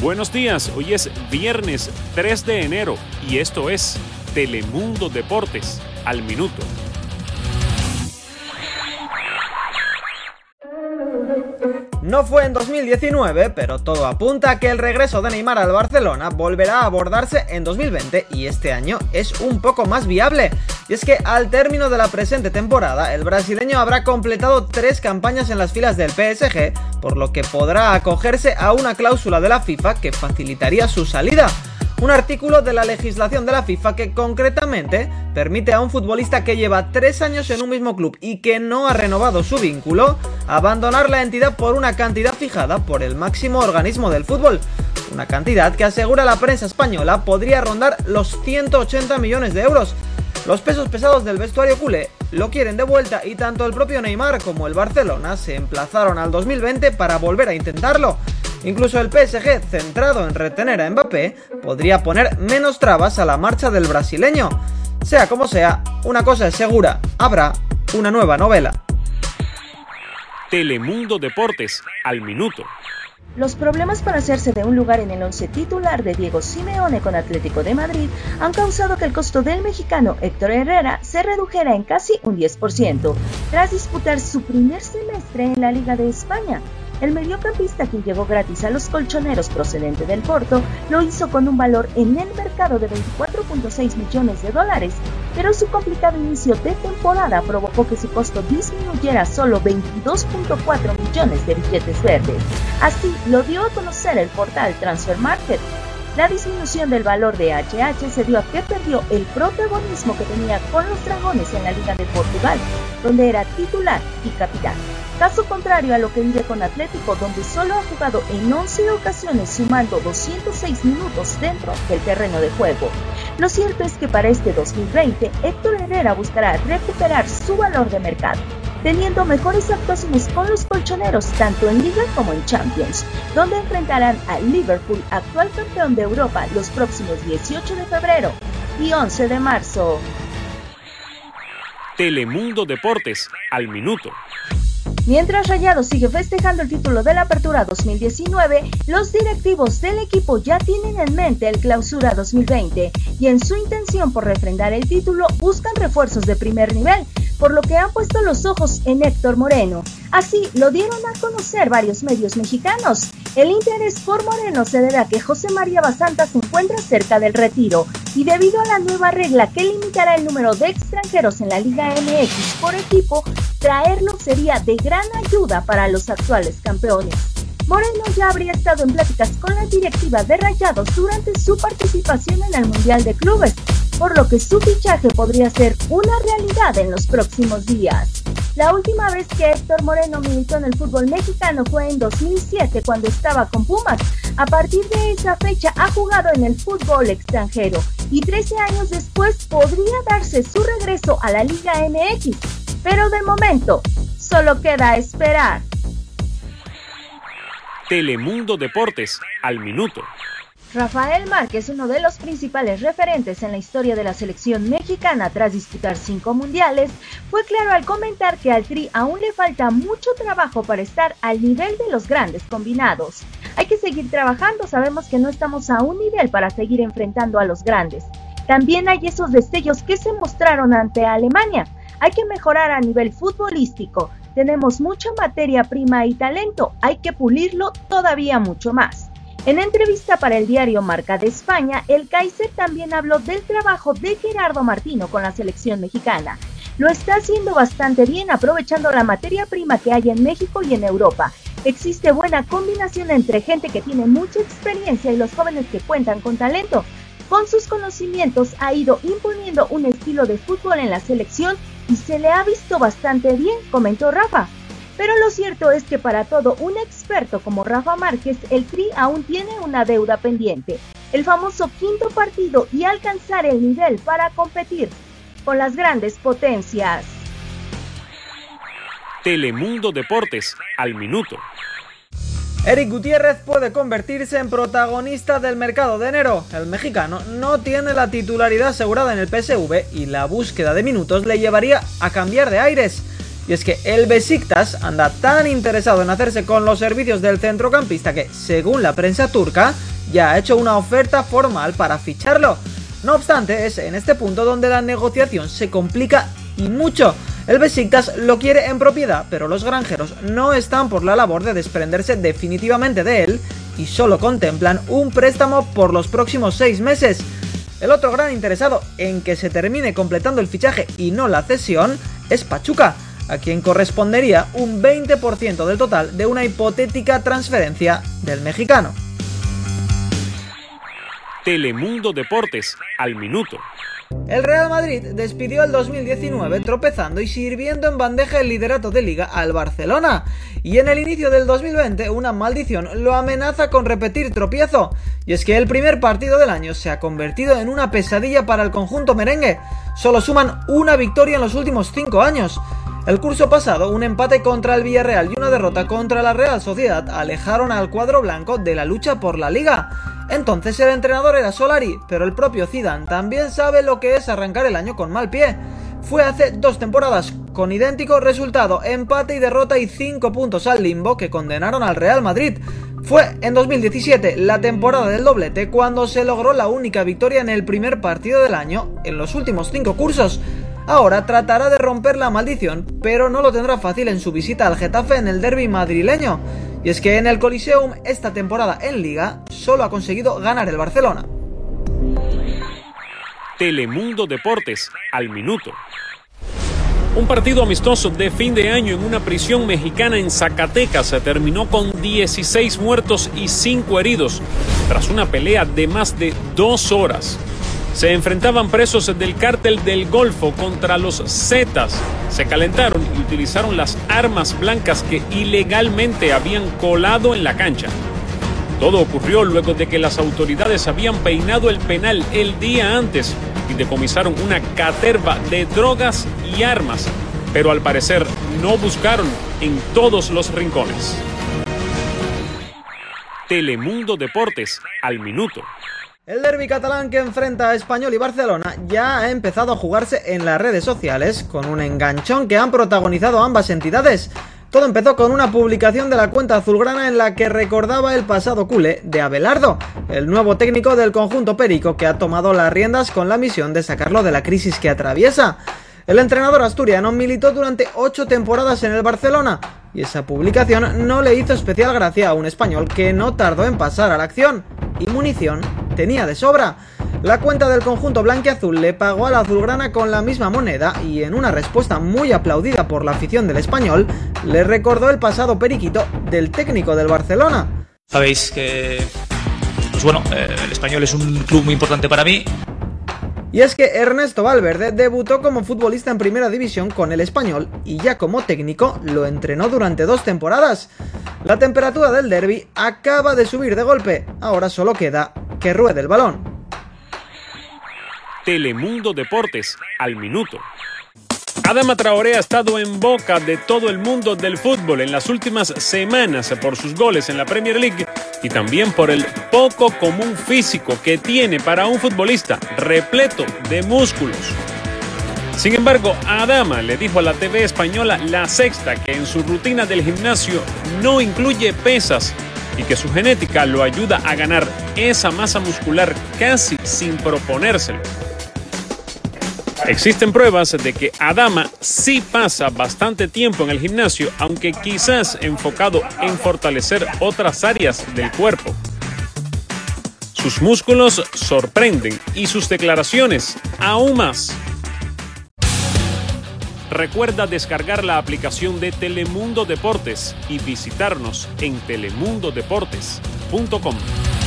Buenos días, hoy es viernes 3 de enero y esto es Telemundo Deportes al minuto. No fue en 2019, pero todo apunta a que el regreso de Neymar al Barcelona volverá a abordarse en 2020 y este año es un poco más viable. Y es que al término de la presente temporada, el brasileño habrá completado tres campañas en las filas del PSG, por lo que podrá acogerse a una cláusula de la FIFA que facilitaría su salida un artículo de la legislación de la FIFA que concretamente permite a un futbolista que lleva tres años en un mismo club y que no ha renovado su vínculo abandonar la entidad por una cantidad fijada por el máximo organismo del fútbol. Una cantidad que asegura la prensa española podría rondar los 180 millones de euros. Los pesos pesados del vestuario culé lo quieren de vuelta y tanto el propio Neymar como el Barcelona se emplazaron al 2020 para volver a intentarlo. Incluso el PSG, centrado en retener a Mbappé, podría poner menos trabas a la marcha del brasileño. Sea como sea, una cosa es segura, habrá una nueva novela. Telemundo Deportes, al minuto. Los problemas para hacerse de un lugar en el once titular de Diego Simeone con Atlético de Madrid han causado que el costo del mexicano Héctor Herrera se redujera en casi un 10%, tras disputar su primer semestre en la Liga de España. El mediocampista, quien llegó gratis a los colchoneros procedente del Porto, lo hizo con un valor en el mercado de 24.6 millones de dólares, pero su complicado inicio de temporada provocó que su costo disminuyera solo 22.4 millones de billetes verdes. Así lo dio a conocer el portal Transfer Market. La disminución del valor de HH se dio a que perdió el protagonismo que tenía con los dragones en la Liga de Portugal, donde era titular y capitán. Caso contrario a lo que vive con Atlético, donde solo ha jugado en 11 ocasiones sumando 206 minutos dentro del terreno de juego. Lo cierto es que para este 2020, Héctor Herrera buscará recuperar su valor de mercado, teniendo mejores actuaciones con los colchoneros tanto en Liga como en Champions, donde enfrentarán al Liverpool, actual campeón de Europa, los próximos 18 de febrero y 11 de marzo. Telemundo Deportes, al minuto. Mientras Rayado sigue festejando el título de la Apertura 2019, los directivos del equipo ya tienen en mente el Clausura 2020 y en su intención por refrendar el título buscan refuerzos de primer nivel, por lo que han puesto los ojos en Héctor Moreno. Así lo dieron a conocer varios medios mexicanos. El interés por Moreno se debe a que José María Basanta se encuentra cerca del retiro y debido a la nueva regla que limitará el número de extranjeros en la Liga MX por equipo, traerlo sería de gran ayuda para los actuales campeones. Moreno ya habría estado en pláticas con la directiva de Rayados durante su participación en el Mundial de Clubes, por lo que su fichaje podría ser una realidad en los próximos días. La última vez que Héctor Moreno militó en el fútbol mexicano fue en 2007 cuando estaba con Pumas. A partir de esa fecha ha jugado en el fútbol extranjero y 13 años después podría darse su regreso a la Liga MX. Pero de momento, solo queda esperar. Telemundo Deportes, al minuto. Rafael Márquez, uno de los principales referentes en la historia de la selección mexicana tras disputar cinco mundiales, fue claro al comentar que al Tri aún le falta mucho trabajo para estar al nivel de los grandes combinados. Hay que seguir trabajando, sabemos que no estamos a un nivel para seguir enfrentando a los grandes. También hay esos destellos que se mostraron ante Alemania. Hay que mejorar a nivel futbolístico. Tenemos mucha materia prima y talento, hay que pulirlo todavía mucho más. En entrevista para el diario Marca de España, el Kaiser también habló del trabajo de Gerardo Martino con la selección mexicana. Lo está haciendo bastante bien aprovechando la materia prima que hay en México y en Europa. Existe buena combinación entre gente que tiene mucha experiencia y los jóvenes que cuentan con talento. Con sus conocimientos ha ido imponiendo un estilo de fútbol en la selección y se le ha visto bastante bien, comentó Rafa. Pero lo cierto es que para todo un experto como Rafa Márquez, el Tri aún tiene una deuda pendiente, el famoso quinto partido y alcanzar el nivel para competir con las grandes potencias. Telemundo Deportes, al minuto. Eric Gutiérrez puede convertirse en protagonista del mercado de enero. El mexicano no tiene la titularidad asegurada en el PSV y la búsqueda de minutos le llevaría a cambiar de aires. Y es que el Besiktas anda tan interesado en hacerse con los servicios del centrocampista que, según la prensa turca, ya ha hecho una oferta formal para ficharlo. No obstante, es en este punto donde la negociación se complica y mucho. El Besiktas lo quiere en propiedad, pero los granjeros no están por la labor de desprenderse definitivamente de él y solo contemplan un préstamo por los próximos seis meses. El otro gran interesado en que se termine completando el fichaje y no la cesión es Pachuca, a quien correspondería un 20% del total de una hipotética transferencia del mexicano. Telemundo Deportes, al minuto. El Real Madrid despidió el 2019 tropezando y sirviendo en bandeja el liderato de liga al Barcelona. Y en el inicio del 2020 una maldición lo amenaza con repetir tropiezo. Y es que el primer partido del año se ha convertido en una pesadilla para el conjunto merengue. Solo suman una victoria en los últimos 5 años. El curso pasado, un empate contra el Villarreal y una derrota contra la Real Sociedad alejaron al cuadro blanco de la lucha por la liga. Entonces el entrenador era Solari, pero el propio Zidane también sabe lo que es arrancar el año con mal pie. Fue hace dos temporadas, con idéntico resultado, empate y derrota y 5 puntos al limbo que condenaron al Real Madrid. Fue en 2017, la temporada del doblete, cuando se logró la única victoria en el primer partido del año en los últimos 5 cursos. Ahora tratará de romper la maldición, pero no lo tendrá fácil en su visita al Getafe en el derby madrileño. Y es que en el Coliseum esta temporada en liga solo ha conseguido ganar el Barcelona. Telemundo Deportes, al minuto. Un partido amistoso de fin de año en una prisión mexicana en Zacatecas se terminó con 16 muertos y 5 heridos, tras una pelea de más de dos horas. Se enfrentaban presos del cártel del Golfo contra los Zetas. Se calentaron y utilizaron las armas blancas que ilegalmente habían colado en la cancha. Todo ocurrió luego de que las autoridades habían peinado el penal el día antes y decomisaron una caterva de drogas y armas, pero al parecer no buscaron en todos los rincones. Telemundo Deportes, al minuto. El derby catalán que enfrenta a Español y Barcelona ya ha empezado a jugarse en las redes sociales con un enganchón que han protagonizado ambas entidades. Todo empezó con una publicación de la cuenta azulgrana en la que recordaba el pasado culé de Abelardo, el nuevo técnico del conjunto perico que ha tomado las riendas con la misión de sacarlo de la crisis que atraviesa. El entrenador asturiano militó durante ocho temporadas en el Barcelona y esa publicación no le hizo especial gracia a un español que no tardó en pasar a la acción y munición tenía de sobra. La cuenta del conjunto blanquiazul le pagó a la azulgrana con la misma moneda y en una respuesta muy aplaudida por la afición del español, le recordó el pasado periquito del técnico del Barcelona. Sabéis que, pues bueno, eh, el español es un club muy importante para mí. Y es que Ernesto Valverde debutó como futbolista en primera división con el español y ya como técnico lo entrenó durante dos temporadas. La temperatura del derby acaba de subir de golpe, ahora solo queda que ruede el balón. Telemundo Deportes, al minuto. Adama Traoré ha estado en boca de todo el mundo del fútbol en las últimas semanas por sus goles en la Premier League y también por el poco común físico que tiene para un futbolista repleto de músculos. Sin embargo, Adama le dijo a la TV española La Sexta que en su rutina del gimnasio no incluye pesas y que su genética lo ayuda a ganar esa masa muscular casi sin proponérselo. Existen pruebas de que Adama sí pasa bastante tiempo en el gimnasio, aunque quizás enfocado en fortalecer otras áreas del cuerpo. Sus músculos sorprenden y sus declaraciones aún más. Recuerda descargar la aplicación de Telemundo Deportes y visitarnos en telemundodeportes.com.